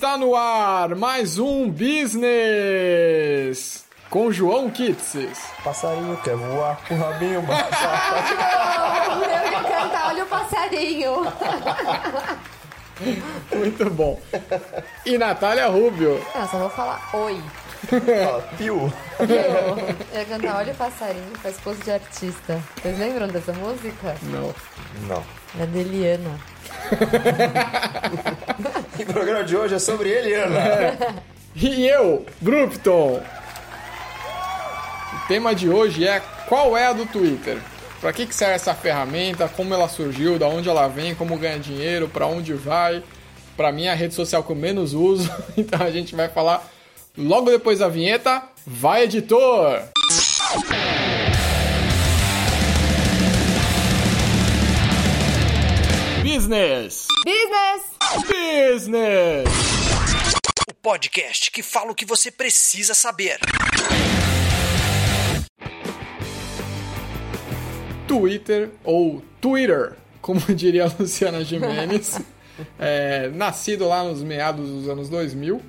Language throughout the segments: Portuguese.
Está no ar mais um Business com João Kitses. Passarinho quer voar com o rabinho Não, eu ia cantar, olha o passarinho. Muito bom. E Natália Rubio. Não, só vou falar oi. Fala, Piu. Eu ia cantar olha o passarinho, faz pose de artista. Vocês lembram dessa música? Não. Não. É da Eliana. E o programa de hoje é sobre Eliana. E eu, Brupton. O tema de hoje é qual é a do Twitter? Para que, que serve essa ferramenta? Como ela surgiu? Da onde ela vem? Como ganha dinheiro? Para onde vai? Para mim é a rede social que eu menos uso. Então a gente vai falar logo depois da vinheta. Vai, editor! Business! Business! Business! O podcast que fala o que você precisa saber. Twitter ou Twitter, como diria a Luciana Gimenez, é, nascido lá nos meados dos anos 2000,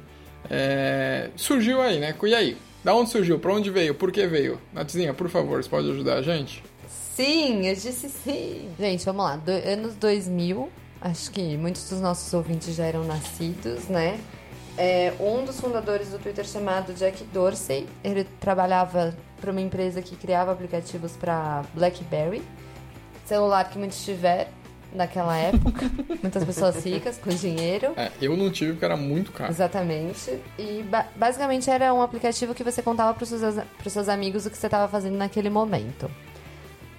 é, surgiu aí, né? E aí? Da onde surgiu? Pra onde veio? Por que veio? Natizinha, por favor, você pode ajudar a gente? Sim, eu disse sim. Gente, vamos lá. Do- anos 2000, acho que muitos dos nossos ouvintes já eram nascidos, né? É, um dos fundadores do Twitter chamado Jack Dorsey, ele trabalhava para uma empresa que criava aplicativos para BlackBerry, celular que muitos tiveram naquela época, muitas pessoas ricas com dinheiro. É, eu não tive porque era muito caro. Exatamente. E ba- basicamente era um aplicativo que você contava para os seus, pros seus amigos o que você estava fazendo naquele momento.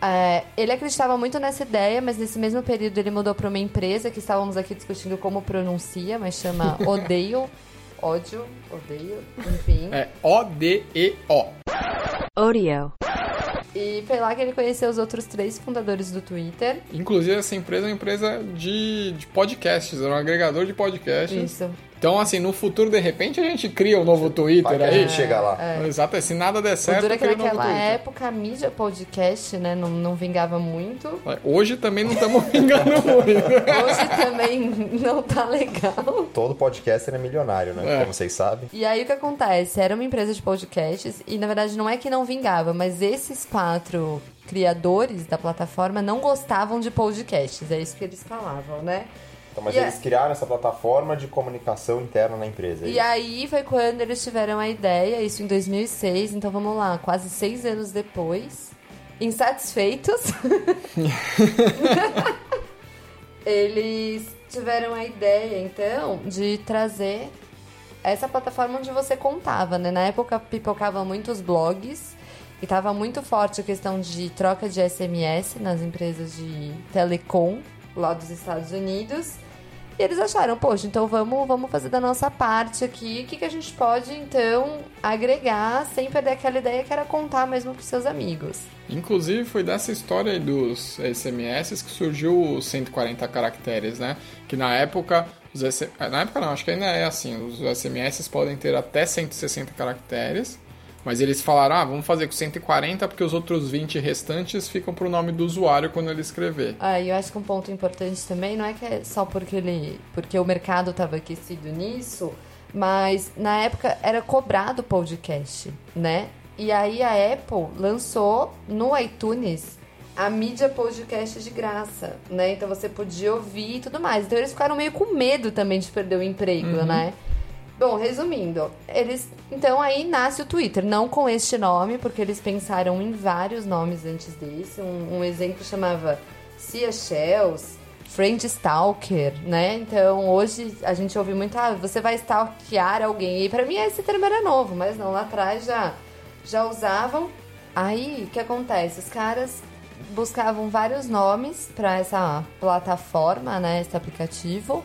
É, ele acreditava muito nessa ideia, mas nesse mesmo período ele mudou para uma empresa que estávamos aqui discutindo como pronuncia, mas chama Odeio. Ódio, odeio, enfim. É O-D-E-O. Audio. E foi lá que ele conheceu os outros três fundadores do Twitter. Inclusive, essa empresa é uma empresa de, de podcasts, é um agregador de podcasts. Isso. Então, assim, no futuro, de repente, a gente cria um novo Twitter Vai que a aí. gente chega lá. Exato, se nada der O certo, duro é que cria um novo naquela Twitter. época a mídia podcast, né, não, não vingava muito. Hoje também não estamos vingando muito. Hoje também não tá legal. Todo podcaster é milionário, né? É. Como vocês sabem. E aí o que acontece? Era uma empresa de podcasts e na verdade não é que não vingava, mas esses quatro criadores da plataforma não gostavam de podcasts. É isso que eles falavam, né? Então, mas E a- eles criaram essa plataforma de comunicação interna na empresa. é E aí foi quando eles tiveram a ideia, isso em 2006, então vamos lá, quase seis anos depois, insatisfeitos, eles tiveram a ideia, então, de trazer essa plataforma onde você contava, né? Na época pipocavam muitos blogs e tava muito forte a questão de troca de SMS nas empresas de telecom lá dos Estados Unidos. E eles acharam, poxa, então vamos, vamos fazer da nossa parte aqui. O que, que a gente pode, então, agregar sem perder aquela ideia que era contar mesmo pros seus amigos. Inclusive, foi dessa história aí dos SMS que surgiu os 140 caracteres, né? Que na época, os na época não, acho que ainda é assim, os SMS podem ter até 160 caracteres, mas eles falaram, ah, vamos fazer com 140 porque os outros 20 restantes ficam pro nome do usuário quando ele escrever. Ah, e eu acho que um ponto importante também não é que é só porque ele, porque o mercado estava aquecido nisso, mas na época era cobrado podcast, né? E aí a Apple lançou no iTunes a mídia podcast de graça, né? Então você podia ouvir e tudo mais. Então eles ficaram meio com medo também de perder o emprego, né? Bom, resumindo, eles. Então aí nasce o Twitter, não com este nome, porque eles pensaram em vários nomes antes desse. Um, um exemplo chamava Cia Shells, Friend Stalker, né? Então hoje a gente ouve muito, ah, você vai stalkear alguém. E pra mim esse termo era novo, mas não, lá atrás já, já usavam. Aí o que acontece? Os caras buscavam vários nomes para essa plataforma, né? Esse aplicativo.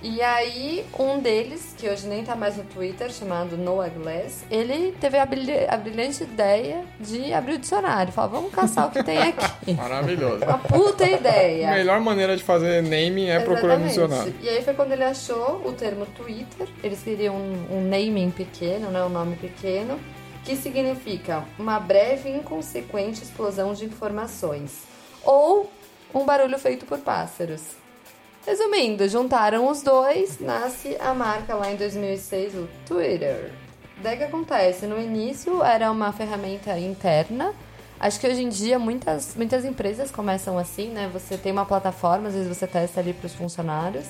E aí, um deles, que hoje nem tá mais no Twitter, chamado Noah Glass, ele teve a, a brilhante ideia de abrir o dicionário. Falar, vamos caçar o que tem aqui. Maravilhoso. Uma puta A ideia. melhor maneira de fazer naming é procurar Exatamente. dicionário. E aí foi quando ele achou o termo Twitter. Eles queriam um, um naming pequeno, né? Um nome pequeno. Que significa uma breve e inconsequente explosão de informações. Ou um barulho feito por pássaros. Resumindo, juntaram os dois, nasce a marca lá em 2006, o Twitter. Daí que acontece? No início era uma ferramenta interna. Acho que hoje em dia muitas, muitas empresas começam assim, né? Você tem uma plataforma, às vezes você testa ali para os funcionários.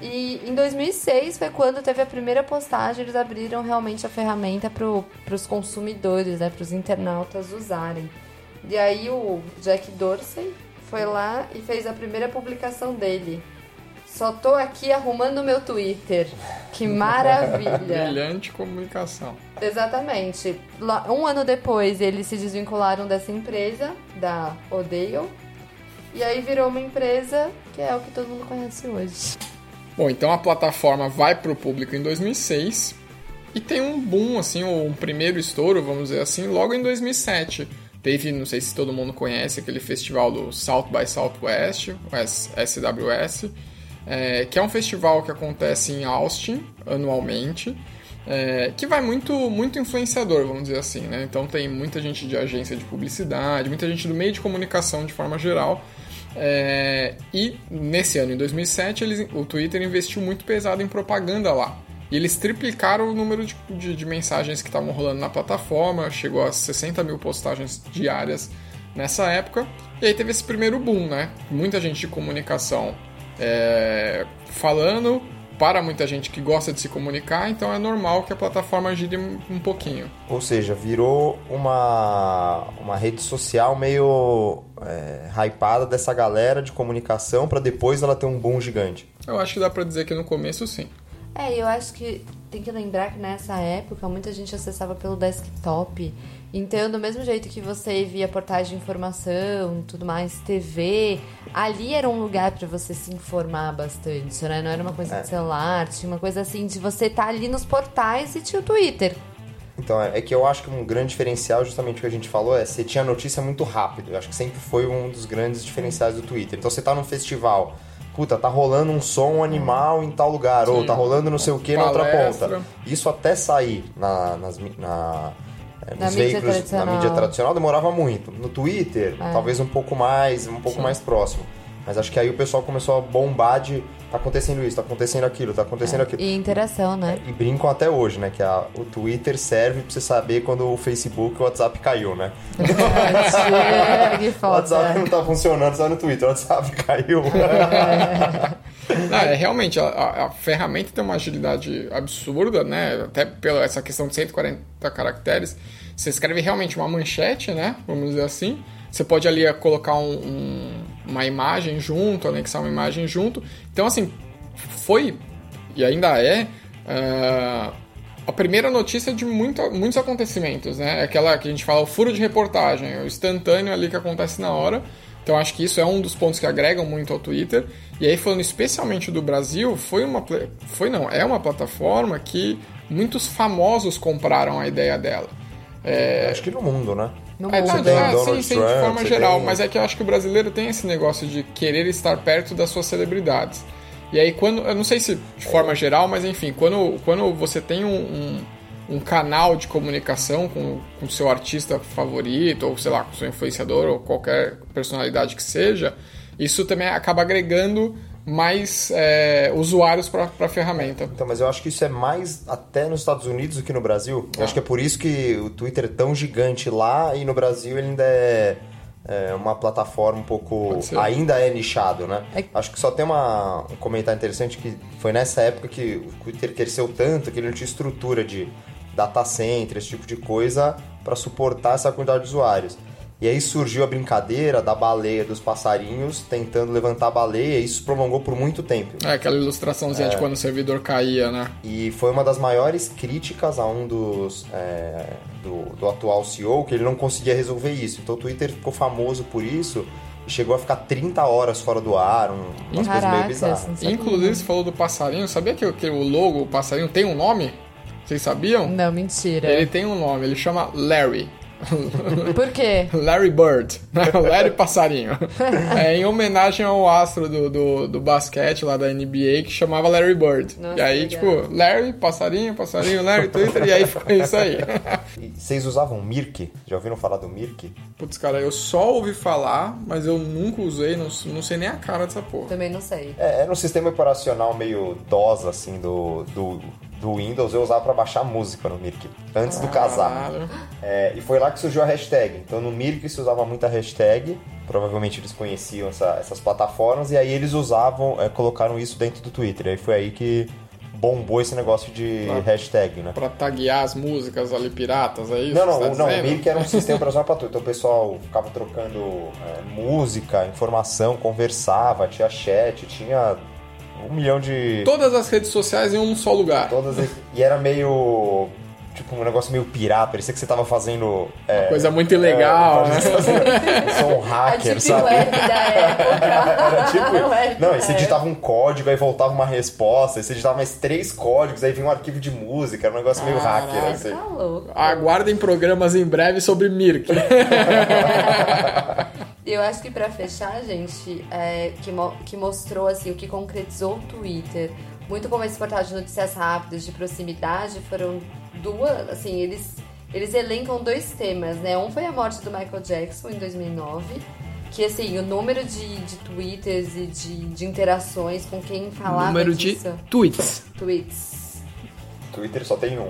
E em 2006 foi quando teve a primeira postagem, eles abriram realmente a ferramenta para os consumidores, né, para os internautas usarem. E aí o Jack Dorsey foi lá e fez a primeira publicação dele. Só tô aqui arrumando o meu Twitter. Que maravilha! Brilhante comunicação. Exatamente. Um ano depois, eles se desvincularam dessa empresa, da Odeio. E aí virou uma empresa que é o que todo mundo conhece hoje. Bom, então a plataforma vai para o público em 2006 e tem um boom, assim, um primeiro estouro, vamos dizer assim, logo em 2007. Teve, não sei se todo mundo conhece, aquele festival do South by Southwest, SWS, é, que é um festival que acontece em Austin anualmente, é, que vai muito, muito influenciador, vamos dizer assim, né? Então tem muita gente de agência de publicidade, muita gente do meio de comunicação de forma geral. É, e nesse ano, em 2007, eles, o Twitter investiu muito pesado em propaganda lá. E eles triplicaram o número de, de- de mensagens que estavam rolando na plataforma, chegou a 60 mil postagens diárias nessa época. E aí teve esse primeiro boom, né? Muita gente de comunicação é, falando para muita gente que gosta de se comunicar, então é normal que a plataforma gire um pouquinho. Ou seja, virou uma, uma rede social meio é, hypada dessa galera de comunicação para depois ela ter um boom gigante. Eu acho que dá pra dizer que no começo sim. É, eu acho que tem que lembrar que nessa época muita gente acessava pelo desktop. Então, do mesmo jeito que você via portais de informação, tudo mais, TV, ali era um lugar pra você se informar bastante, né? Não era uma coisa de celular, tinha uma coisa assim de você estar ali nos portais e tinha o Twitter. Então, é é que eu acho que um grande diferencial, justamente o que a gente falou, é você tinha notícia muito rápido. Eu acho que sempre foi um dos grandes diferenciais do Twitter. Então, você tá num festival, puta, tá rolando um som animal em tal lugar, ou tá rolando não sei o que na outra ponta. Isso até sair na, nas, na, é, Na nos mídia veículos, na tradicional. mídia tradicional, demorava muito. No Twitter, É. talvez um pouco mais, um pouco mais próximo. Mas acho que aí o pessoal começou a bombar de tá acontecendo isso, tá acontecendo aquilo, tá acontecendo aquilo. E interação, né? E brincam até hoje, né? Que a- o Twitter serve pra você saber quando o Facebook e o WhatsApp caiu, né? É, que O foda. WhatsApp não tá funcionando, só no Twitter. O WhatsApp caiu. Não, é realmente, a, a- ferramenta tem uma agilidade absurda, né? Até pela essa questão de 140 caracteres. Você escreve realmente uma manchete, né? Vamos dizer assim. Você pode ali eh, colocar um- um- uma imagem junto, anexar uma imagem junto. Então, assim, foi e ainda é ah, a primeira notícia de muito- muitos acontecimentos, né? Aquela que a gente fala, o furo de reportagem, o instantâneo ali que acontece na hora. Então acho que isso é um dos pontos que agregam muito ao Twitter. E aí falando especialmente do Brasil, foi uma foi não, é uma plataforma que muitos famosos compraram a ideia dela. Acho que no mundo, né? No É, mundo. não, tem é, Donald sim, sim, de forma geral, tem- mas é que eu acho que o brasileiro tem esse negócio de querer estar perto das suas celebridades. E aí quando, eu não sei se de forma geral, mas enfim, quando, quando você tem um, um, um canal de comunicação com o seu artista favorito, ou sei lá, com o seu influenciador, ou qualquer personalidade que seja, isso também acaba agregando mais é, usuários para a ferramenta. Então, mas eu acho que isso é mais até nos Estados Unidos do que no Brasil. Eu acho que é por isso que o Twitter é tão gigante lá e no Brasil ele ainda é, é uma plataforma um pouco. Ainda é nichado, né? É- Acho que só tem uma, um comentário interessante que foi nessa época que o Twitter cresceu tanto que ele não tinha estrutura de data center, esse tipo de coisa, para suportar essa quantidade de usuários. E aí surgiu a brincadeira da baleia dos passarinhos tentando levantar a baleia, e isso prolongou por muito tempo. É aquela ilustraçãozinha de quando o servidor caía, né? E foi uma das maiores críticas a um dos é, do, do atual CEO que ele não conseguia resolver isso. Então o Twitter ficou famoso por isso e chegou a ficar 30 horas fora do ar, um, umas coisas meio bizarras. Inclusive, você falou do passarinho. Sabia que, que o logo, o passarinho, tem um nome? Vocês sabiam? Não, mentira. Ele tem um nome, ele chama Larry. Por quê? Larry Bird, né? Larry Passarinho. É, em homenagem ao astro do, do, do basquete lá da NBA que chamava Larry Bird. Nossa, e aí, legal. tipo, Larry, passarinho, passarinho, Larry, Twitter, e aí ficou isso aí. E vocês usavam Mirk? Já ouviram falar do Mirk? Putz, cara, eu só ouvi falar, mas eu nunca usei, não, não sei nem a cara dessa porra. Também não sei. É, era um sistema operacional meio DOS, assim, do, do, do Windows. Eu usava pra baixar música no Mirk, antes do casar. É, e foi lá que surgiu a hashtag. Então no Mirk se usava muita hashtag. Provavelmente eles conheciam essa- essas plataformas. E aí eles usavam, é, colocaram isso dentro do Twitter. Aí foi aí que bombou esse negócio de Ah. hashtag, né? Pra taguear as músicas ali piratas, é isso? Não, não, tá não, o? Mirk era um sistema operacional pra tudo. Então o pessoal ficava trocando é, música, informação, conversava, tinha chat, tinha um milhão de. Todas as redes sociais em um só lugar. Todas as- E era meio. Tipo, um negócio meio pirata, parecia que você tava fazendo. é, Coisa muito ilegal, é, né? Eu sou um hacker, Deep sabe? Web da época. Era tipo. Não, e você digitava um código, aí voltava uma resposta, aí você digitava mais três códigos, aí vinha um arquivo de música, era um negócio meio hacker, Caraca. assim. Tá louco. Aguardem programas em breve sobre Mirk. Eu acho que pra fechar, gente, é, que, mo- que mostrou assim o que concretizou o Twitter, muito como esse portal de notícias rápidas, de proximidade, foram duas, assim, eles eles elencam dois temas, né? Um foi a morte do Michael Jackson em 2009, que assim, o número de, de twitters e de, de interações com quem falava Número de disso. tweets. tweets. Twitter só tem um.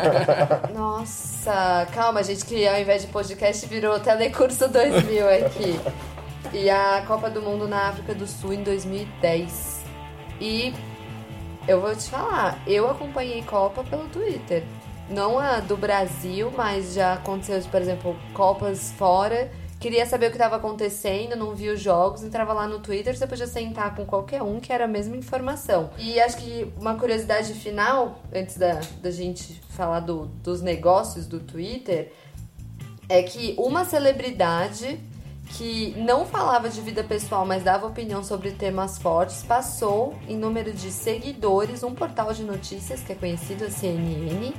Nossa, calma, gente, que ao invés de podcast virou Telecurso 2000 aqui. E a Copa do Mundo na África do Sul em 2010. E eu vou te falar, eu acompanhei Copa pelo Twitter. Não a do Brasil, mas já aconteceu, por exemplo, Copas fora. Queria saber o que estava acontecendo, não vi os jogos, entrava lá no Twitter, você podia sentar com qualquer um que era a mesma informação. E acho que uma curiosidade final, antes da, da gente falar do- dos negócios do Twitter, é que uma celebridade que não falava de vida pessoal, mas dava opinião sobre temas fortes, passou em número de seguidores um portal de notícias que é conhecido, a CNN,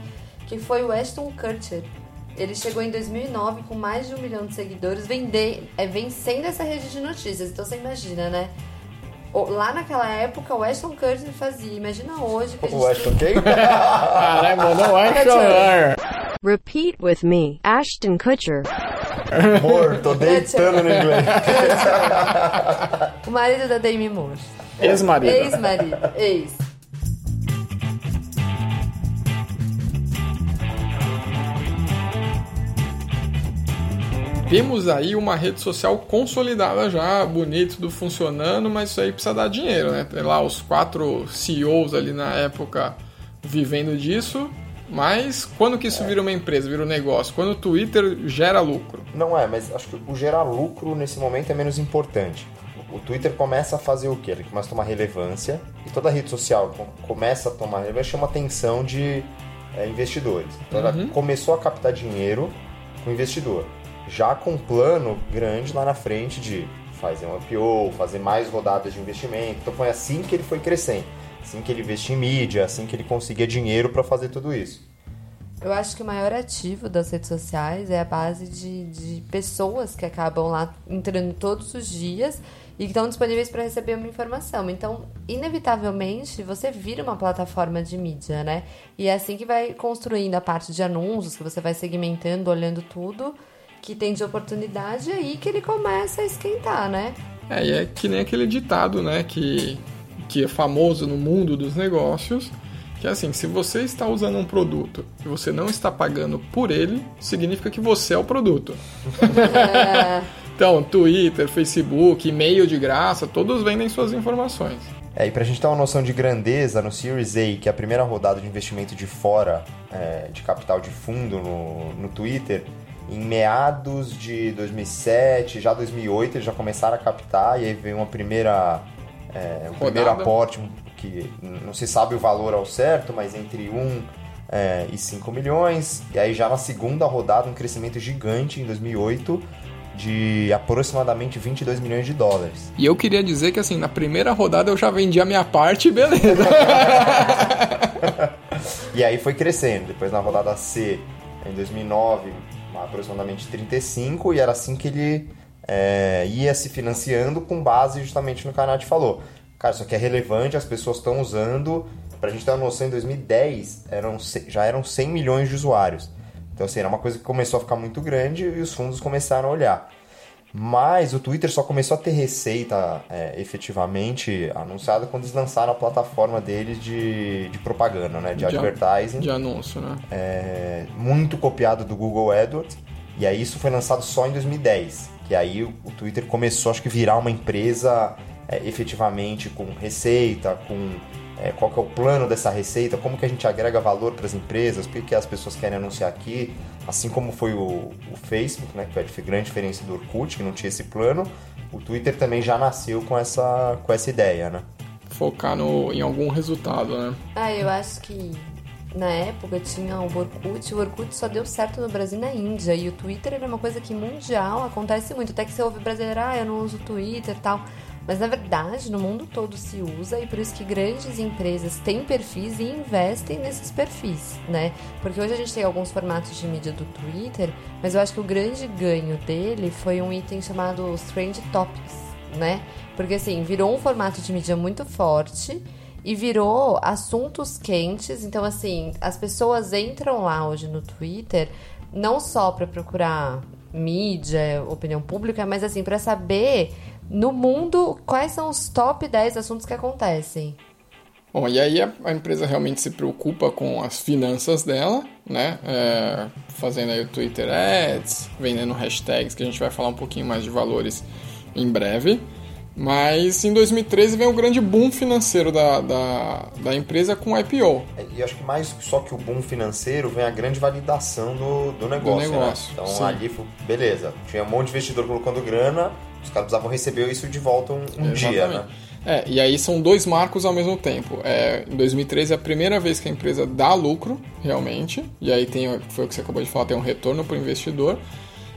que foi o Ashton Kutcher. Ele chegou em 2009 com mais de um milhão de seguidores, vender, é, vencendo essa rede de notícias. Então você imagina, né? O- Lá naquela época, o Ashton Kutcher fazia. Imagina hoje que a gente O Ashton tem... quem? Caralho, mandou um action. Repeat with me. Ashton Kutcher. Amor, tô deitando no inglês. O marido da Demi Moore. Ex-marido. Ex-marido. Ex. Temos aí uma rede social consolidada já, bonito, tudo funcionando, mas isso aí precisa dar dinheiro, né? Tem lá os quatro CEOs ali na época vivendo disso, mas quando que isso vira uma empresa, vira um negócio? Quando o Twitter gera lucro. Não é, mas acho que o gerar lucro nesse momento é menos importante. O Twitter começa a fazer o quê? Ele começa a tomar relevância e toda rede social co- começa a tomar relevância, chama atenção de é, investidores. Então ela começou a captar dinheiro com investidor, já com um plano grande lá na frente de fazer um IPO, fazer mais rodadas de investimento. Então foi assim que ele foi crescendo, assim que ele investia em mídia, assim que ele conseguia dinheiro para fazer tudo isso. Eu acho que o maior ativo das redes sociais é a base de, de pessoas que acabam lá entrando todos os dias e que estão disponíveis para receber uma informação. Então, inevitavelmente, você vira uma plataforma de mídia, né? E é assim que vai construindo a parte de anúncios, que você vai segmentando, olhando tudo que tem de oportunidade, e aí que ele começa a esquentar, né? É, e é que nem aquele ditado, né, que, que é famoso no mundo dos negócios, que é assim, se você está usando um produto e você não está pagando por ele, significa que você é o produto. então, Twitter, Facebook, e-mail de graça, todos vendem suas informações. É, e pra gente ter uma noção de grandeza, no Series A, que é a primeira rodada de investimento de fora é, de capital de fundo no, no Twitter, em meados de 2007, já 2008, eles já começaram a captar, e aí veio uma primeira, é, um primeiro aporte, que não se sabe o valor ao certo, mas entre 1 é, e 5 milhões, e aí já na segunda rodada, um crescimento gigante em 2008, de aproximadamente 22 milhões de dólares. E eu queria dizer que assim, na primeira rodada eu já vendi a minha parte, beleza. E aí foi crescendo. Depois na rodada C, em 2009, aproximadamente 35 e era assim que ele é, ia se financiando com base justamente no que a Nath falou. Cara, isso aqui é relevante, as pessoas estão usando. Pra gente ter uma noção, em 2010 eram, já eram 100 milhões de usuários. Então, assim, era uma coisa que começou a ficar muito grande e os fundos começaram a olhar. Mas o Twitter só começou a ter receita é, efetivamente anunciada quando eles lançaram a plataforma deles de, de propaganda, né? De, De advertising De anúncio, né? é, muito copiado do Google AdWords. E aí isso foi lançado só em 2010. Que aí o, o Twitter começou, acho que, virar uma empresa é, efetivamente com receita, com é, qual que é o plano dessa receita, como que a gente agrega valor para as empresas, por que, que as pessoas querem anunciar aqui. Assim como foi o, o Facebook, né, que foi a grande diferença do Orkut, que não tinha esse plano, o Twitter também já nasceu com essa, com essa ideia, né? Focar no, em algum resultado, né? Ah, eu acho que na época tinha o Orkut, o Orkut só deu certo no Brasil e na Índia, e o Twitter era uma coisa que mundial acontece muito. Até que você ouve brasileiro, ah, eu não uso Twitter e tal. Mas na verdade, no mundo todo se usa e por isso que grandes empresas têm perfis e investem nesses perfis, né? Porque hoje a gente tem alguns formatos de mídia do Twitter, mas eu acho que o grande ganho dele foi um item chamado Strange Topics, né? Porque assim, virou um formato de mídia muito forte e virou assuntos quentes. Então, assim, as pessoas entram lá hoje no Twitter não só para procurar mídia, opinião pública, mas assim, para saber no mundo quais são os top 10 assuntos que acontecem. Bom, e aí a, a empresa realmente se preocupa com as finanças dela, né? É, fazendo aí o Twitter Ads, vendendo hashtags, que a gente vai falar um pouquinho mais de valores em breve. Mas em 2013 vem o grande boom financeiro da, da, da empresa com o IPO. E acho que mais só que o boom financeiro vem a grande validação do, do negócio. negócio, né? Então sim. ali, beleza, tinha um monte de investidor colocando grana, os caras precisavam receber isso de volta um, um dia, né? É, e aí são dois marcos ao mesmo tempo. É, em 2013 é a primeira vez que a empresa dá lucro, realmente. E aí tem, foi o que você acabou de falar, tem um retorno para o investidor.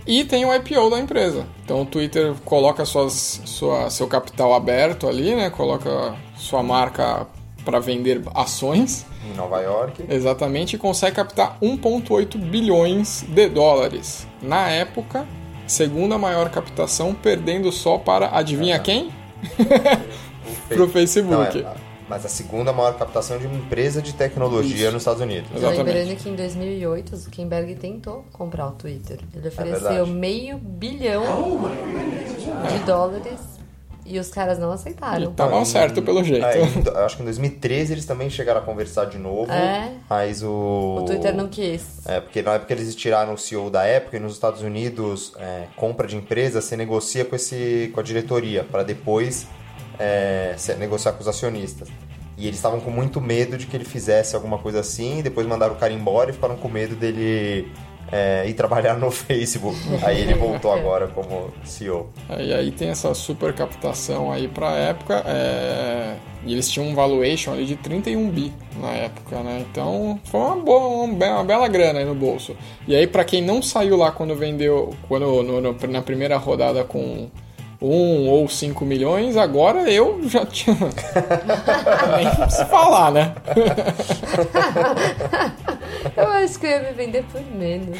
E tem o IPO da empresa. Então o Twitter coloca suas, sua, seu capital aberto ali, né? Coloca sua marca para vender ações. Em Nova York. Exatamente, e consegue captar 1,8 bilhões de dólares. Na época, segunda maior captação, perdendo só para, adivinha quem? Pro Facebook. Não, é, mas a segunda maior captação de uma empresa de tecnologia Isso. nos Estados Unidos. Exatamente. Lembrando que em 2008 o Zuckerberg tentou comprar o Twitter. Ele ofereceu verdade. meio bilhão de dólares e os caras não aceitaram. Tava Não, e- certo pelo jeito. É, em- eu acho que em 2013 eles também chegaram a conversar de novo, É. mas o... O Twitter não quis. É, porque na época eles tiraram o CEO da época e nos Estados Unidos, é, compra de empresa, você negocia com, esse, com a diretoria, para depois é, negociar com os acionistas. E eles estavam com muito medo de que ele fizesse alguma coisa assim, depois mandaram o cara embora e ficaram com medo dele é, ir trabalhar no Facebook. Aí ele voltou agora como CEO. E aí tem essa super captação aí pra época. é, E eles tinham um valuation ali de 31 bi na época, né? Então foi uma, boa, uma be- uma bela grana aí no bolso. E aí, pra quem não saiu lá quando vendeu, quando no- no- na primeira rodada com um ou 5 milhões, agora eu já tinha. Nem preciso falar, né? Eu acho que eu ia me vender por menos.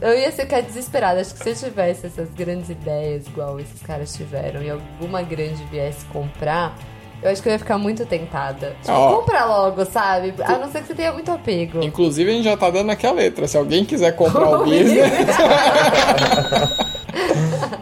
Eu ia ficar desesperada. Acho que se eu tivesse essas grandes ideias, igual esses caras tiveram, e alguma grande viesse comprar, eu acho que eu ia ficar muito tentada. Tipo, compra logo, sabe? A não ser que você tenha muito apego. Inclusive, a gente já tá dando aqui a letra. Se alguém quiser comprar o business,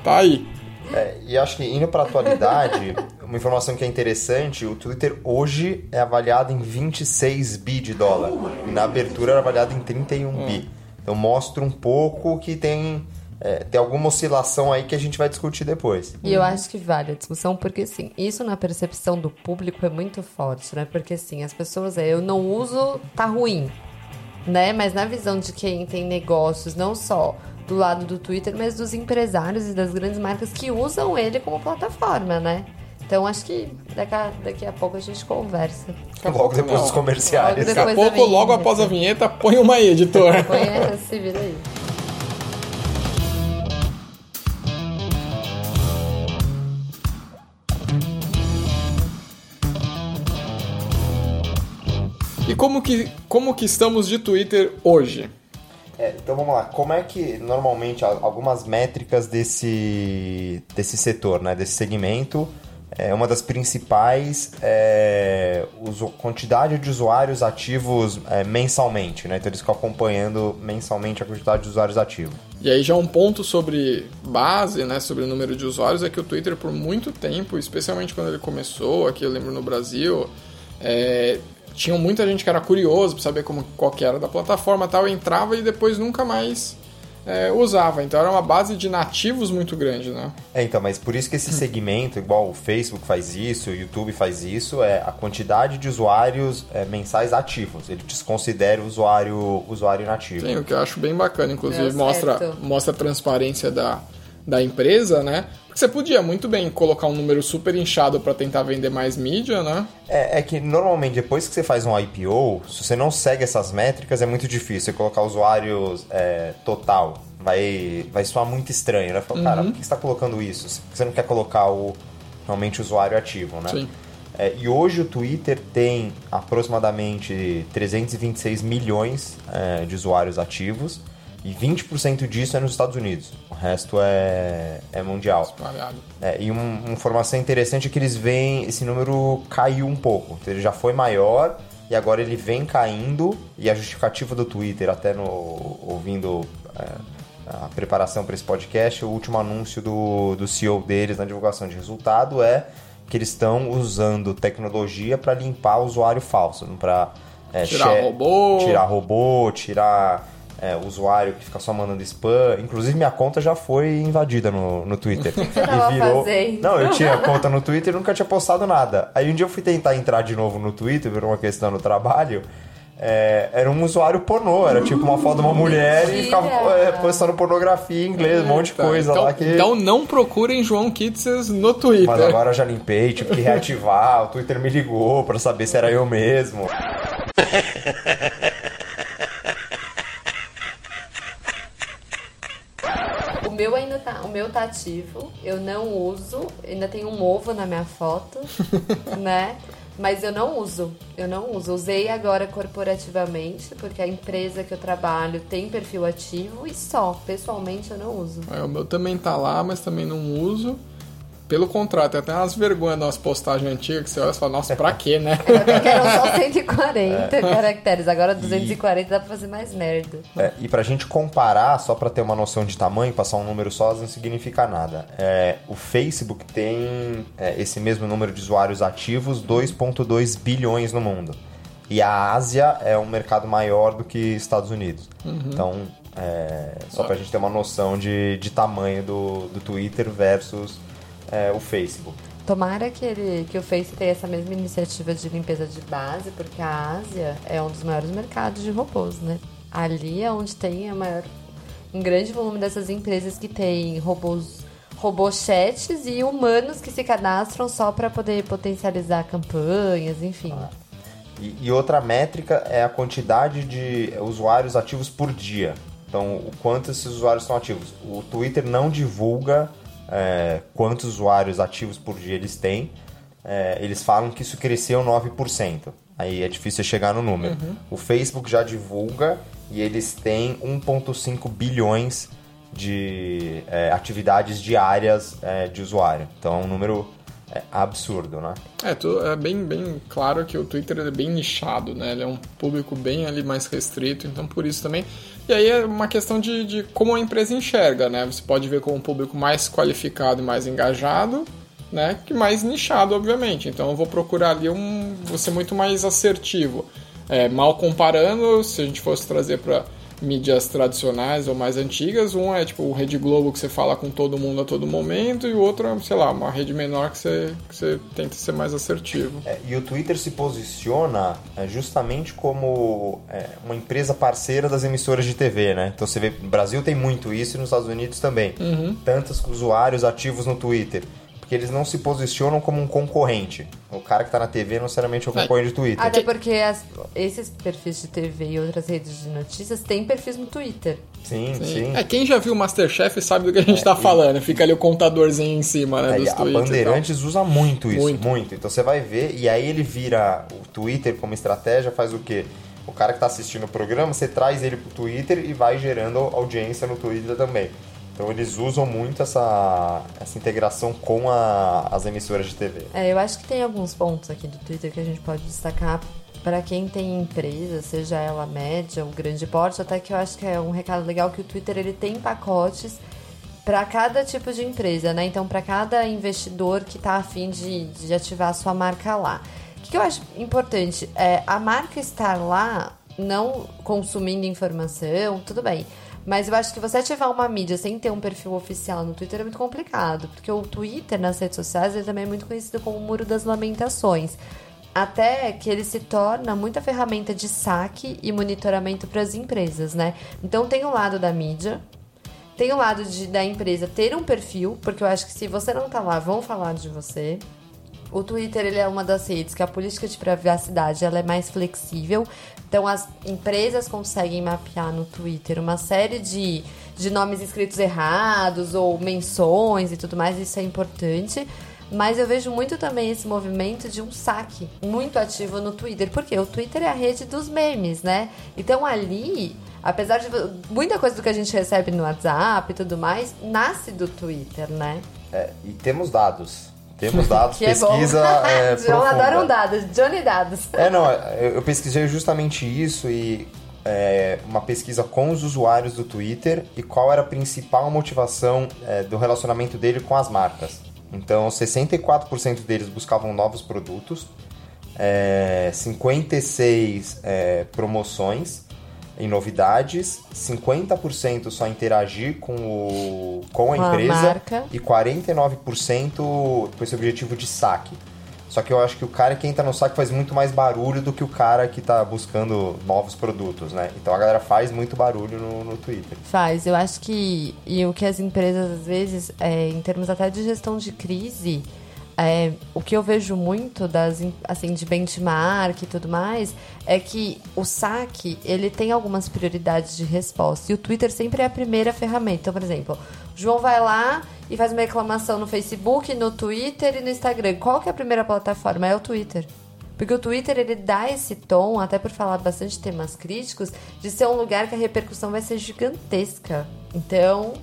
tá aí. É, e acho que indo para atualidade, uma informação que é interessante, o Twitter hoje é avaliado em 26 bi de dólar. E na abertura era avaliado em 31 bi. Então mostra um pouco que tem, é, tem alguma oscilação aí que a gente vai discutir depois. E eu acho que vale a discussão, porque assim, isso na percepção do público é muito forte, né? Porque assim, as pessoas, é, eu não uso, tá ruim, né? Mas na visão de quem tem negócios, não só do lado do Twitter, mas dos empresários e das grandes marcas que usam ele como plataforma, né? Então acho que daqui a, daqui a pouco a gente conversa. Logo depois Não. dos comerciais. Logo Daqui a pouco, logo após a vinheta, põe uma aí, editor. Põe essa, se vira aí. E como que, como que estamos de Twitter hoje? É, então vamos lá, como é que normalmente al- algumas métricas desse, desse setor, né, desse segmento, é, uma das principais é quantidade de usuários ativos é, mensalmente, né? Então eles ficam acompanhando mensalmente a quantidade de usuários ativos. E aí já um ponto sobre base, né, sobre o número de usuários, é que o Twitter por muito tempo, especialmente quando ele começou, aqui eu lembro no Brasil, é, tinha muita gente que era curioso para saber como qual que era da plataforma e tal, entrava e depois nunca mais é, usava. Então era uma base de nativos muito grande, né? É, então, mas por isso que esse segmento, igual o Facebook faz isso, o YouTube faz isso, é a quantidade de usuários é, mensais ativos. Ele desconsidera o usuário, usuário inativo. Sim, o que eu acho bem bacana, inclusive Deu mostra, mostra a transparência da, da empresa, né? Porque você podia muito bem colocar um número super inchado para tentar vender mais mídia, né? É, é que normalmente depois que você faz um IPO, se você não segue essas métricas, é muito difícil você colocar usuários é, total. Vai, vai soar muito estranho, né? Fala, cara, por que você está colocando isso? Você não quer colocar o realmente o usuário ativo, né? Sim. É, e hoje o Twitter tem aproximadamente 326 milhões é, de usuários ativos e 20% disso é nos Estados Unidos. O resto é, é mundial. Espalhado. É, e um- uma informação interessante é que eles veem esse número caiu um pouco. Então, ele já foi maior e agora ele vem caindo. E a justificativa do Twitter, até no ouvindo é, a preparação para esse podcast, o último anúncio do, do CEO deles na divulgação de resultado é que eles estão usando tecnologia para limpar o usuário falso, para Tirar robô. tirar robô, tirar é, usuário que fica só mandando spam. Inclusive, minha conta já foi invadida no, no Twitter. você tava fazendo? Não, eu tinha conta no Twitter e nunca tinha postado nada. Aí um dia eu fui tentar entrar de novo no Twitter, por uma questão no trabalho. é, era um usuário pornô, era tipo uma foto de uma mulher e ficava é, postando pornografia em inglês, um monte de coisa então, lá que. então não procurem João Kitses no Twitter. Mas agora eu já limpei, tive que reativar, o Twitter me ligou pra saber se era eu mesmo. meu ainda tá, o meu tá ativo, eu não uso, ainda tem um ovo na minha foto, né? Mas eu não uso, eu não uso. Usei agora corporativamente, porque a empresa que eu trabalho tem perfil ativo e só. Pessoalmente eu não uso. É, o meu também tá lá, mas também não uso. Pelo contrário, tem até umas vergonhas nas postagens antigas que você olha e fala, nossa, pra quê, né? Porque eram só 140 caracteres, agora 240 dá pra fazer mais merda. É, e pra gente comparar, só pra ter uma noção de tamanho, passar um número só não significa nada. É, o Facebook tem é, esse mesmo número de usuários ativos, 2,2 bilhões no mundo. E a Ásia é um mercado maior do que Estados Unidos. Então, é, só pra gente ter uma noção de, de tamanho do, do Twitter versus é, o Facebook. Tomara que, ele, que o Face tenha essa mesma iniciativa de limpeza de base, porque a Ásia é um dos maiores mercados de robôs, né? Ali é onde tem a maior, um grande volume dessas empresas que tem robôs, robochetes e humanos que se cadastram só para poder potencializar campanhas, enfim. E, e outra métrica é a quantidade de usuários ativos por dia. Então, o quanto esses usuários estão ativos. O Twitter não divulga é, quantos usuários ativos por dia eles têm. É, eles falam que isso cresceu 9%. Aí é difícil chegar no número. O Facebook já divulga e eles têm 1,5 bilhões de é, atividades diárias é, de usuário. Então é um número é, absurdo, né? É, tu- é bem, bem claro que o Twitter é bem nichado, né? Ele é um público bem ali mais restrito, então por isso também. E aí é uma questão de, de como a empresa enxerga, né? Você pode ver como um público mais qualificado e mais engajado, né? Que mais nichado, obviamente. Então eu vou procurar ali um. Vou ser muito mais assertivo. É, mal comparando, se a gente fosse trazer para mídias tradicionais ou mais antigas, um é tipo o Rede Globo que você fala com todo mundo a todo momento, e o outro é, sei lá, uma rede menor que você, que você tenta ser mais assertivo. É, e o Twitter se posiciona é, justamente como é, uma empresa parceira das emissoras de TV, né? Então você vê, no Brasil tem muito isso e nos Estados Unidos também. Tantos usuários ativos no Twitter. Porque eles não se posicionam como um concorrente. O cara que tá na TV não necessariamente é o concorrente do Twitter. Até porque as- esses perfis de TV e outras redes de notícias têm perfis no Twitter. Sim, sim. É, quem já viu o Masterchef sabe do que a gente tá falando. Fica ali o contadorzinho em cima, né, É, e dos a e. Bandeirantes usa muito isso, Muito. muito. Então você vai ver, e aí ele vira o Twitter como estratégia, faz o quê? O cara que tá assistindo o programa, você traz ele pro Twitter e vai gerando audiência no Twitter também. Então eles usam muito essa, essa integração com a- as emissoras de TV. É, eu acho que tem alguns pontos aqui do Twitter que a gente pode destacar para quem tem empresa, seja ela média ou grande porte, até que eu acho que é um recado legal que o Twitter ele tem pacotes para cada tipo de empresa, né? Então, para cada investidor que está afim de, de ativar a sua marca lá. O que, que eu acho importante? É a marca estar lá, não consumindo informação, tudo bem. Mas eu acho que você ativar uma mídia sem ter um perfil oficial no Twitter é muito complicado, porque o Twitter nas redes sociais ele também é muito conhecido como o Muro das Lamentações. Até que ele se torna muita ferramenta de saque e monitoramento para as empresas, né? Então tem o lado da mídia, tem o lado de, da empresa ter um perfil, porque eu acho que se você não tá lá, vão falar de você. O Twitter ele é uma das redes que a política de privacidade ela é mais flexível. Então as empresas conseguem mapear no Twitter uma série de, de nomes escritos errados ou menções e tudo mais, isso é importante. Mas eu vejo muito também esse movimento de um saque muito ativo no Twitter, porque o Twitter é a rede dos memes, né? Então ali, apesar de muita coisa do que a gente recebe no WhatsApp e tudo mais, nasce do Twitter, né? É, e temos dados. Temos dados, Que é bom. pesquisa é, João profunda. adoram dados, Johnny Dados. É, não, eu eu pesquisei justamente isso e é, uma pesquisa com os usuários do Twitter e qual era a principal motivação é, do relacionamento dele com as marcas. Então, 64% deles buscavam novos produtos, é, 56 é, promoções em novidades, 50% só interagir com, o, com a Com a empresa marca. e 49% com esse objetivo de saque. Só que eu acho que o cara que entra no saque faz muito mais barulho do que o cara que tá buscando novos produtos, né? Então a galera faz muito barulho no, no Twitter. Faz, eu acho que. E o que as empresas, às vezes, é, em termos até de gestão de crise, é, o que eu vejo muito das, assim, de benchmark e tudo mais, é que o saque, ele tem algumas prioridades de resposta. E o Twitter sempre é a primeira ferramenta. Então, por exemplo, o João vai lá e faz uma reclamação no Facebook, no Twitter e no Instagram. Qual que é a primeira plataforma? É o Twitter. Porque o Twitter ele dá esse tom, até por falar bastante temas críticos, de ser um lugar que a repercussão vai ser gigantesca. Então,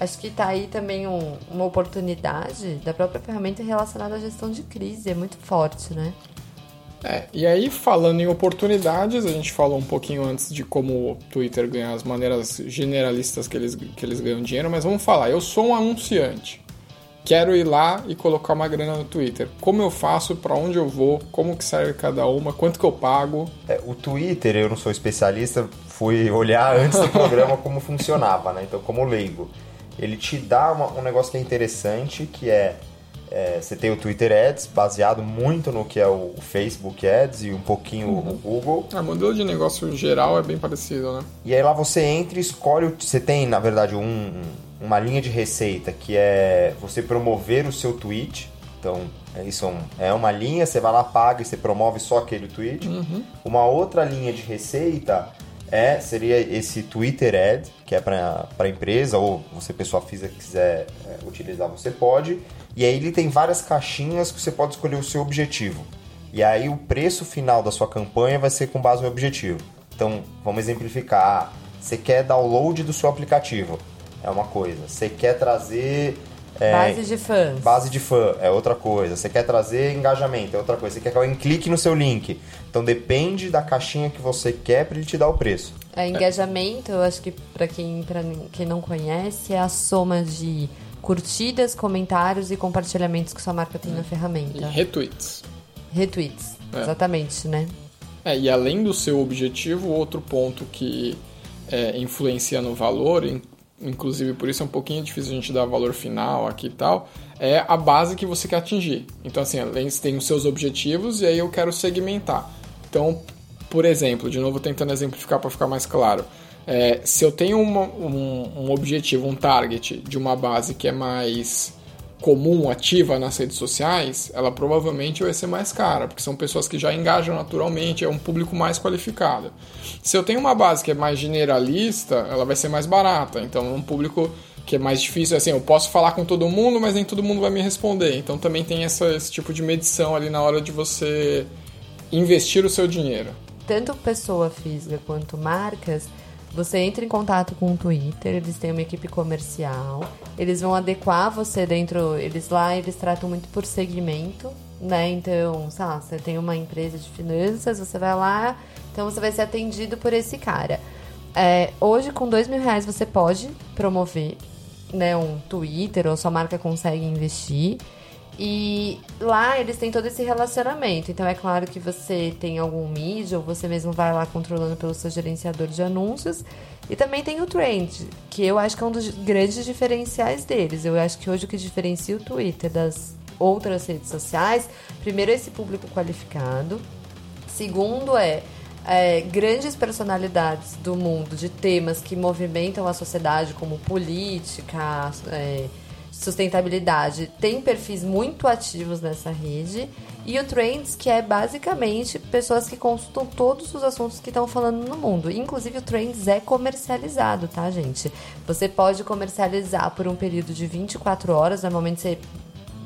acho que tá aí também um- uma oportunidade da própria ferramenta relacionada à gestão de crise. É muito forte, né? É, e aí falando em oportunidades, a gente falou um pouquinho antes de como o Twitter ganha as maneiras generalistas que eles, que eles ganham dinheiro, mas vamos falar, eu sou um anunciante. Quero ir lá e colocar uma grana no Twitter. Como eu faço? Para onde eu vou? Como que serve cada uma? Quanto que eu pago? É, o Twitter, eu não sou especialista, fui olhar antes do programa como funcionava, né? Então, como leigo. Ele te dá uma- um negócio que é interessante, que é, é, você tem o Twitter Ads, baseado muito no que é o Facebook Ads e um pouquinho o Google. O modelo de negócio geral é bem parecido, né? E aí lá você entra e escolhe. o- Você tem, na verdade, um- uma linha de receita que é você promover o seu tweet. Então, é isso é um- é uma linha, você vai lá, paga e você promove só aquele tweet. Uma outra linha de receita é seria esse Twitter Ad, que é para empresa, ou você, pessoa física, quiser é, utilizar, você pode. E aí ele tem várias caixinhas que você pode escolher o seu objetivo. E aí o preço final da sua campanha vai ser com base no objetivo. Então, vamos exemplificar. Ah, Você quer download do seu aplicativo, é uma coisa. Você quer trazer é, Base de fãs. base de fã, é outra coisa. Você quer trazer engajamento, é outra coisa. Você quer que alguém clique no seu link. Então depende da caixinha que você quer para ele te dar o preço. É, engajamento, eu acho que pra quem, pra quem não conhece, é a soma de curtidas, comentários e compartilhamentos que sua marca tem na E ferramenta. retweets. Retweets, É. exatamente, né? É, e além do seu objetivo, outro ponto que é, influencia no valor, inclusive por isso é um pouquinho difícil a gente dar valor final aqui e tal, é a base que você quer atingir. Então, assim, além você tem os seus objetivos e aí eu quero segmentar. Então, por exemplo, de novo tentando exemplificar para ficar mais claro, é, se eu tenho uma- um, um objetivo, um target de uma base que é mais comum, ativa nas redes sociais, ela provavelmente vai ser mais cara, porque são pessoas que já engajam naturalmente, é um público mais qualificado. Se eu tenho uma base que é mais generalista, ela vai ser mais barata, então é um público que é mais difícil, assim, eu posso falar com todo mundo, mas nem todo mundo vai me responder, então também tem essa, esse tipo de medição ali na hora de você investir o seu dinheiro. tanto pessoa física quanto marcas, você entra em contato com o Twitter, eles têm uma equipe comercial, eles vão adequar você dentro, eles lá eles tratam muito por segmento, né? Então, sei lá, você tem uma empresa de finanças, você vai lá, então você vai ser atendido por esse cara. É, hoje, com dois mil reais, você pode promover né, um Twitter ou sua marca consegue investir. E lá eles têm todo esse relacionamento. Então é claro que você tem algum mídia ou você mesmo vai lá controlando pelo seu gerenciador de anúncios. E também tem o Trend, que eu acho que é um dos grandes diferenciais deles. Eu acho que hoje o que diferencia o Twitter das outras redes sociais, primeiro é esse público qualificado. Segundo é é, grandes personalidades do mundo de temas que movimentam a sociedade, como política, é, sustentabilidade, tem perfis muito ativos nessa rede. E o Trends, que é basicamente pessoas que consultam todos os assuntos que estão falando no mundo. Inclusive, o Trends é comercializado, tá, gente? Você pode comercializar por um período de 24 horas. Normalmente, você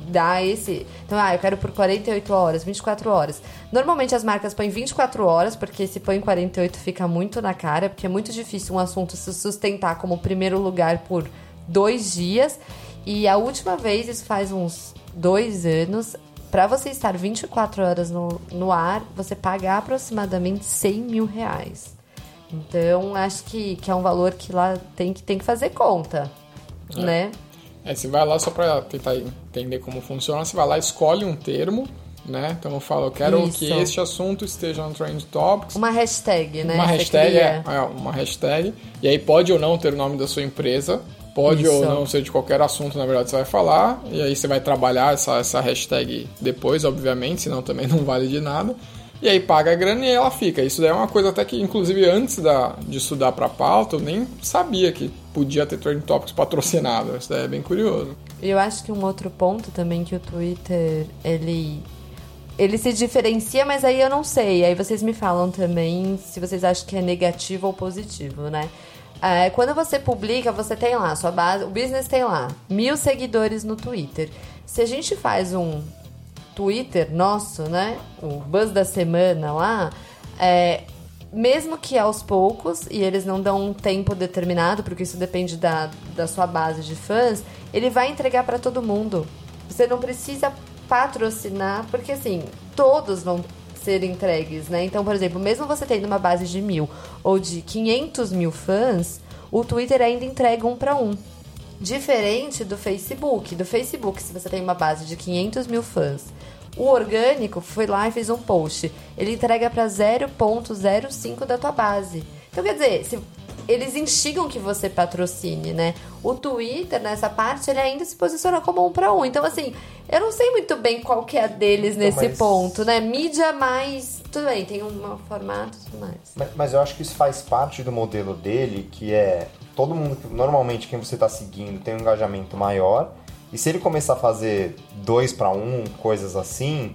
dá esse. Então, ah, eu quero por 48 horas, 24 horas. Normalmente as marcas põem 24 horas, porque se põe 48 fica muito na cara, porque é muito difícil um assunto se sustentar como primeiro lugar por dois dias. E a última vez, isso faz uns dois anos, para você estar 24 horas no, no ar, você paga aproximadamente 100 mil reais. Então, acho que, que é um valor que lá tem que, tem que fazer conta, É. né? É, você vai lá só para tentar entender como funciona, você vai lá, escolhe um termo, né? Então eu falo, eu quero Isso. que este assunto esteja no Trend Topics. Uma hashtag, né? Uma hashtag, cria. é, é, uma hashtag. E aí pode ou não ter o nome da sua empresa. Pode Isso. ou não ser de qualquer assunto, na verdade, você vai falar. E aí você vai trabalhar essa, essa hashtag depois, obviamente, senão também não vale de nada. E aí paga a grana e ela fica. Isso daí é uma coisa até que, inclusive, antes da, de estudar pra pauta, eu nem sabia que podia ter Trending Topics patrocinado. Isso daí é bem curioso. E eu acho que um outro ponto também que o Twitter, ele ele se diferencia, mas aí eu não sei. Aí vocês me falam também se vocês acham que é negativo ou positivo, né? É, quando você publica, você tem lá, sua base, o business tem lá, mil seguidores no Twitter. Se a gente faz um Twitter nosso, né? O buzz da semana lá, é, mesmo que aos poucos, e eles não dão um tempo determinado, porque isso depende da, da sua base de fãs, ele vai entregar para todo mundo. Você não precisa patrocinar, porque assim, todos vão ser entregues, né? Então, por exemplo, mesmo você tendo uma base de mil ou de 500 mil fãs, o Twitter ainda entrega um para um. Diferente do Facebook. Do Facebook, se você tem uma base de 500 mil fãs, o orgânico foi lá e fez um post. Ele entrega para 0.05 da tua base. Então, quer dizer, se eles instigam que você patrocine, né? O Twitter, nessa parte, ele ainda se posiciona como um para um. Então, assim, eu não sei muito bem qual que é a deles nesse mas- ponto, né? Mídia mais. Tudo bem, tem um formato e tudo mais. Mas, mas eu acho que isso faz parte do modelo dele, que é todo mundo, normalmente quem você está seguindo tem um engajamento maior, e se ele começar a fazer dois para um, coisas assim,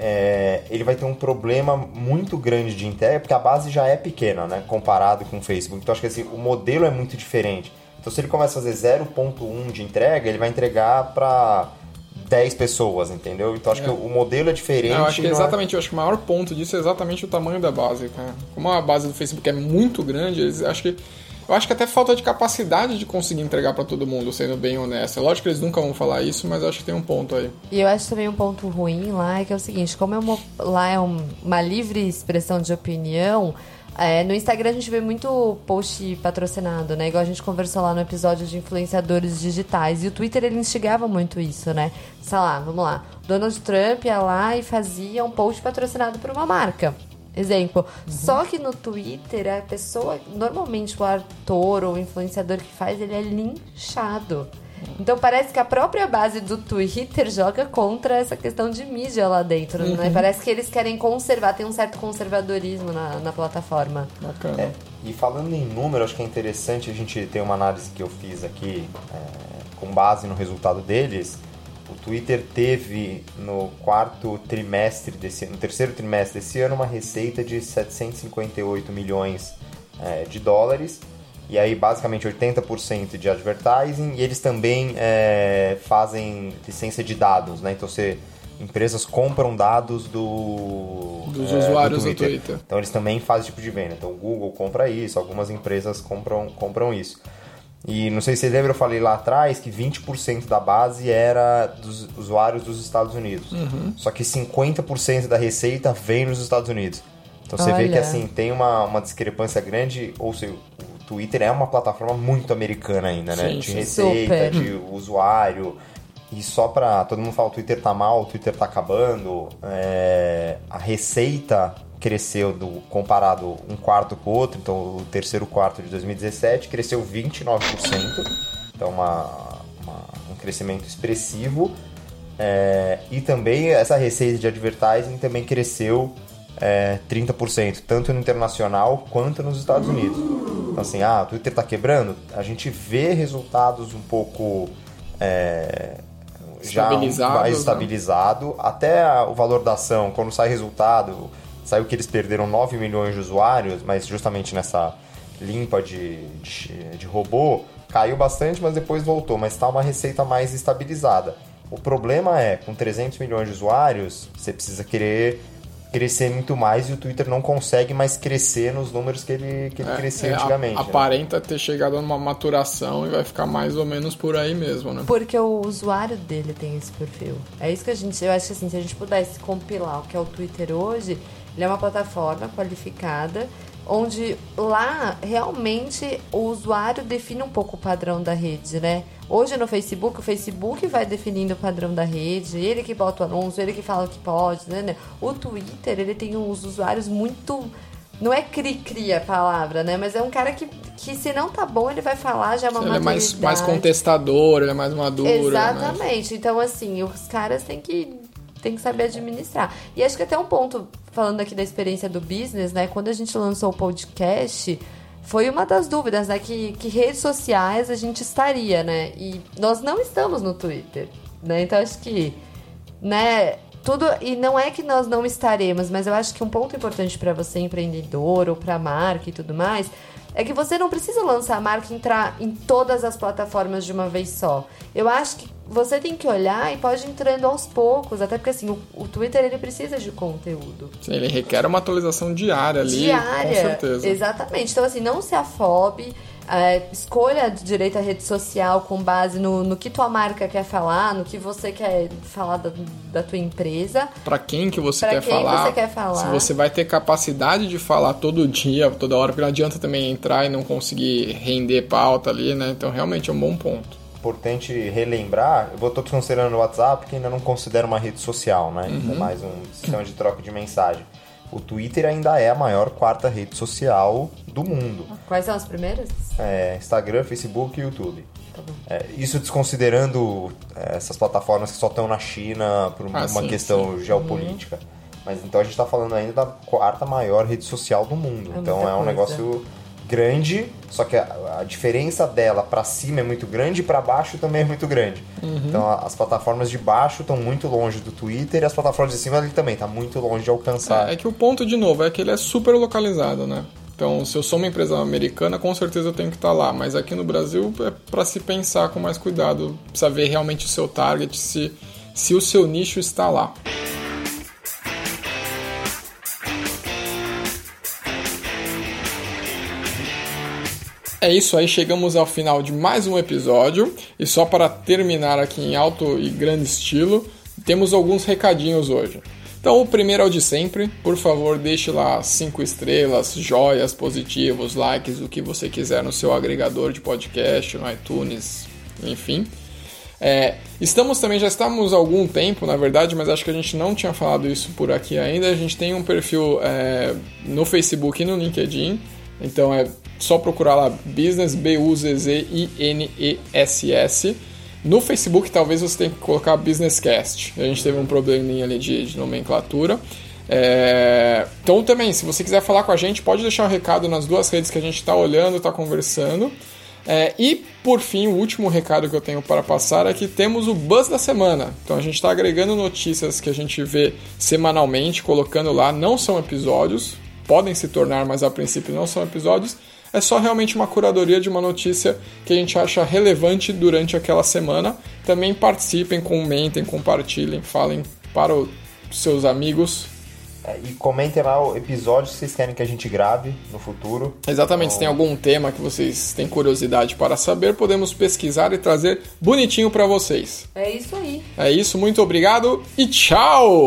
é, ele vai ter um problema muito grande de entrega, porque a base já é pequena, né, comparado com o Facebook. Então acho que assim, o modelo é muito diferente. Então se ele começa a fazer 0.1 de entrega, ele vai entregar para 10 pessoas, entendeu? Então acho que o modelo é diferente. Não, eu acho que é- exatamente, eu acho que o maior ponto disso é exatamente o tamanho da base, cara. Como a base do Facebook é muito grande, eles acho que eu acho que até falta de capacidade de conseguir entregar pra todo mundo, sendo bem honesto. Lógico que eles nunca vão falar isso, mas acho que tem um ponto aí. E eu acho também um ponto ruim lá é que é o seguinte, como é uma, lá é um- uma livre expressão de opinião, é, no Instagram a gente vê muito post patrocinado, né? Igual a gente conversou lá no episódio de influenciadores digitais. E o Twitter ele instigava muito isso, né? Sei lá, vamos lá. Donald Trump ia lá e fazia um post patrocinado por uma marca. Exemplo. Só que no Twitter, a pessoa, normalmente o ator ou influenciador que faz, ele é linchado. Então parece que a própria base do Twitter joga contra essa questão de mídia lá dentro, né? Parece que eles querem conservar, tem um certo conservadorismo na, na plataforma. Bacana. É, e falando em número, acho que é interessante a gente ter uma análise que eu fiz aqui é, com base no resultado deles. O Twitter teve no quarto trimestre desse no terceiro trimestre desse ano uma receita de 758 milhões é, de dólares e aí basicamente 80% de advertising e eles também é, fazem licença de dados, né? Então você empresas compram dados do, Dos é, usuários do Twitter. Então eles também fazem tipo de venda. Então o Google compra isso, algumas empresas compram, compram isso. E não sei se você lembra, eu falei lá atrás que 20% da base era dos usuários dos Estados Unidos. Uhum. Só que 50% da receita vem nos Estados Unidos. Então você vê que Olha. assim, tem uma, uma discrepância grande, ou seja, o Twitter é uma plataforma muito americana ainda, né? Sim, de receita, Super. de usuário. E só pra. Todo mundo fala o Twitter tá mal, o Twitter tá acabando. é, a receita cresceu do comparado um quarto com o outro, então o terceiro quarto de 2017 cresceu 29%. Então uma, uma- um crescimento expressivo. É, e também essa receita de advertising também cresceu é, 30%, tanto no internacional quanto nos Estados Unidos. Então assim, ah, o Twitter está quebrando, a gente vê resultados um pouco é, já mais né? estabilizado, até a- o valor da ação, quando sai resultado, saiu que eles perderam 9 milhões de usuários, mas justamente nessa limpa de, de, de robô, caiu bastante, mas depois voltou, mas está uma receita mais estabilizada. O problema é, com 300 milhões de usuários, você precisa querer crescer muito mais e o Twitter não consegue mais crescer nos números que ele, que ele crescia É, antigamente. a- né? Aparenta ter chegado numa maturação e vai ficar mais ou menos por aí mesmo, né? Porque o usuário dele tem esse perfil. É isso que a gente. Eu acho que assim, se a gente pudesse compilar o que é o Twitter hoje, ele é uma plataforma qualificada, onde lá realmente o usuário define um pouco o padrão da rede, né? Hoje no Facebook, o Facebook vai definindo o padrão da rede, ele que bota o anúncio, ele que fala o que pode, né? O Twitter, ele tem os usuários muito. Não é cri-cri a palavra, né? Mas é um cara que, que se não tá bom, ele vai falar, já é uma Ele é mais, mais maturidade. contestador, ele é mais maduro. né? Exatamente. Então, assim, os caras têm que, têm que saber administrar. E acho que até um ponto, falando aqui da experiência do business, né? Quando a gente lançou o podcast, foi uma das dúvidas, né? Que, que redes sociais a gente estaria, né? E nós não estamos no Twitter, né? Então, acho que, né? Tudo, e não é que nós não estaremos, mas eu acho que um ponto importante para você, empreendedor ou para marca e tudo mais, é que você não precisa lançar a marca e entrar em todas as plataformas de uma vez só. Eu acho que você tem que olhar e pode ir entrando aos poucos, até porque assim, o, o Twitter ele precisa de conteúdo. Sim, ele requer uma atualização diária ali, Diária. com certeza. Exatamente. Então, assim, não se afobe. É, escolha direito a rede social com base no, no que tua marca quer falar, no que você quer falar da, da tua empresa. Pra quem que você Pra quer quem falar? você quer falar. Se você vai ter capacidade de falar todo dia, toda hora, porque não adianta também entrar e não conseguir render pauta ali, né? Então realmente é um bom ponto. Importante relembrar, eu estou considerando o WhatsApp que ainda não considera uma rede social, né? É mais um sistema de troca de mensagem. O Twitter ainda é a maior quarta rede social do mundo. Quais são as primeiras? É, Instagram, Facebook e YouTube. Tá bom. É, isso desconsiderando é, essas plataformas que só estão na China por Ah, uma sim, questão geopolítica. Mas então a gente está falando ainda da quarta maior rede social do mundo. É então é um coisa. negócio grande, só que a, a diferença dela para cima é muito grande e para baixo também é muito grande. Uhum. Então a- as plataformas de baixo estão muito longe do Twitter e as plataformas de cima ele também está muito longe de alcançar. É, é que o ponto, de novo, é que ele é super localizado, né? Então, se eu sou uma empresa americana, com certeza eu tenho que estar lá. Mas aqui no Brasil é para se pensar com mais cuidado, precisa ver realmente o seu target, se, se o seu nicho está lá. É isso aí, chegamos ao final de mais um episódio. E só para terminar aqui em alto e grande estilo, temos alguns recadinhos hoje. Então, o primeiro é o de sempre. Por favor, deixe lá cinco estrelas, joias, positivos, likes, o que você quiser no seu agregador de podcast, no iTunes, enfim. É, estamos também, já estamos há algum tempo, na verdade, mas acho que a gente não tinha falado isso por aqui ainda. A gente tem um perfil é, no Facebook e no LinkedIn. Então é só procurar lá Business B-U-Z-Z-I-N-E-S-S. No Facebook talvez você tenha que colocar Businesscast. A gente teve um probleminha ali de, de nomenclatura. É, Então também, se você quiser falar com a gente, pode deixar um recado nas duas redes que a gente está olhando, está conversando. É, e por fim, o último recado que eu tenho para passar é que temos o Buzz da Semana. Então a gente está agregando notícias que a gente vê semanalmente, colocando lá. Não são episódios, podem se tornar, mas a princípio não são episódios. É só realmente uma curadoria de uma notícia que a gente acha relevante durante aquela semana. Também participem, comentem, compartilhem, falem para os seus amigos. É, e comentem lá o episódio que vocês querem que a gente grave no futuro. Exatamente, se Então, tem algum tema que vocês têm curiosidade para saber, podemos pesquisar e trazer bonitinho para vocês. É isso aí. É isso, muito obrigado e tchau!